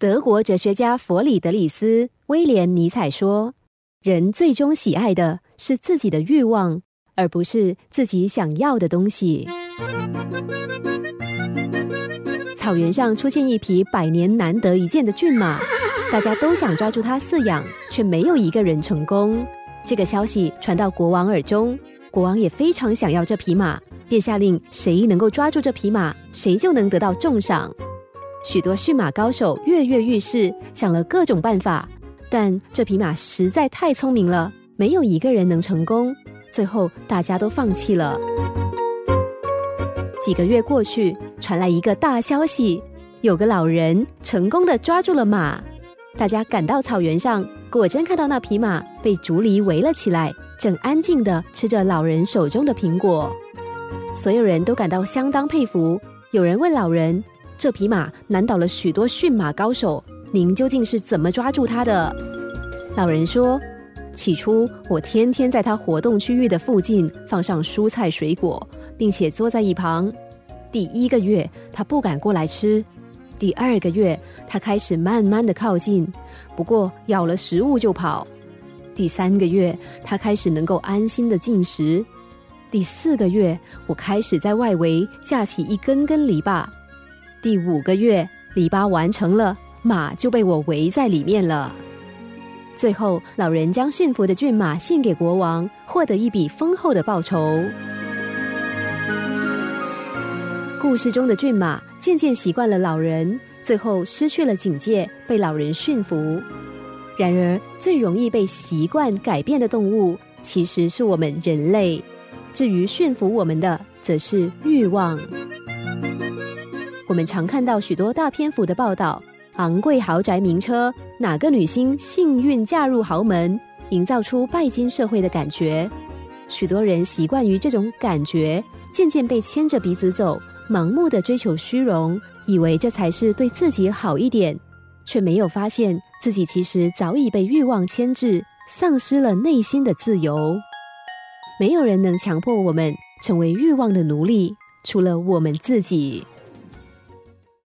德国哲学家弗里德里斯·威廉·尼采说：“人最终喜爱的是自己的欲望，而不是自己想要的东西。”草原上出现一匹百年难得一见的骏马，大家都想抓住它饲养，却没有一个人成功。这个消息传到国王耳中，国王也非常想要这匹马，便下令谁能够抓住这匹马，谁就能得到重赏。许多驯马高手跃跃欲试，想了各种办法，但这匹马实在太聪明了，没有一个人能成功。最后，大家都放弃了。几个月过去，传来一个大消息：有个老人成功的抓住了马。大家赶到草原上，果真看到那匹马被竹篱围了起来，正安静的吃着老人手中的苹果。所有人都感到相当佩服。有人问老人：“这匹马难倒了许多驯马高手，您究竟是怎么抓住它的？”老人说：“起初，我天天在它活动区域的附近放上蔬菜水果，并且坐在一旁。第一个月，它不敢过来吃。”第二个月，它开始慢慢的靠近，不过咬了食物就跑。第三个月，它开始能够安心的进食。第四个月，我开始在外围架起一根根篱笆。第五个月，篱笆完成了，马就被我围在里面了。最后，老人将驯服的骏马献给国王，获得一笔丰厚的报酬。故事中的骏马。渐渐习惯了老人，最后失去了警戒，被老人驯服。然而，最容易被习惯改变的动物，其实是我们人类。至于驯服我们的，则是欲望。我们常看到许多大篇幅的报道，昂贵豪宅、名车，哪个女星幸运嫁入豪门，营造出拜金社会的感觉。许多人习惯于这种感觉，渐渐被牵着鼻子走。盲目的追求虚荣，以为这才是对自己好一点，却没有发现自己其实早已被欲望牵制，丧失了内心的自由。没有人能强迫我们成为欲望的奴隶，除了我们自己。